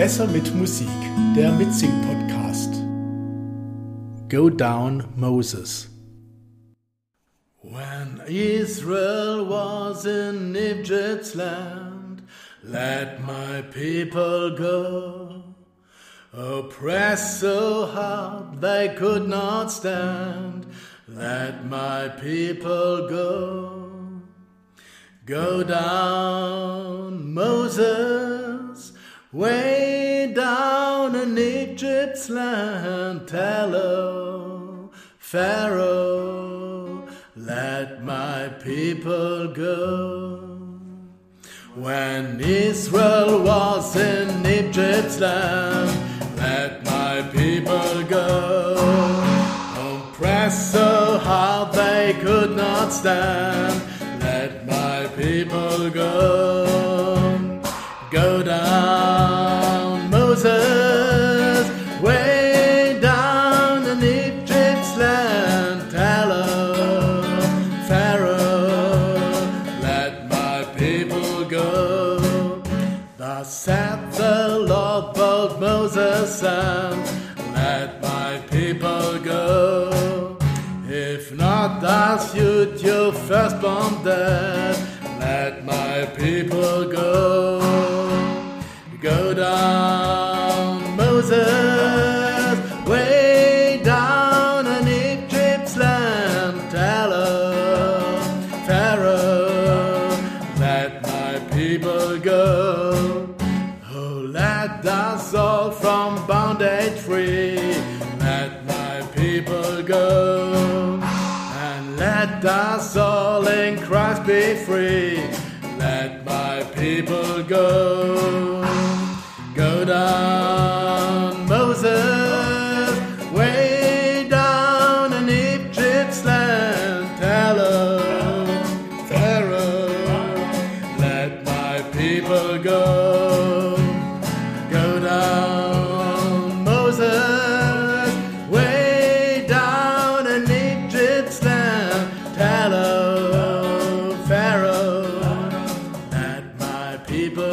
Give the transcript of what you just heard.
Besser mit Musik, der Mitsing-Podcast. Go Down Moses. When Israel was in Egypt's land, let my people go. Oppressed so hard they could not stand, let my people go. Go down, Moses, way Egypt's land. Tell oh, Pharaoh, let my people go. When Israel was in Egypt's land, let my people go. Oppressed so hard they could not stand let my people go. Go down, The Lord, both Moses and let my people go. If not, thus shoot your firstborn dead. Let my people go. Go down, Moses, way down in Egypt's land. Tell her, Pharaoh, let us all in Christ be free. Let my people go. Go down, Moses, way down in Egypt's land. Hello, Pharaoh, let my people go. Go down, Moses. people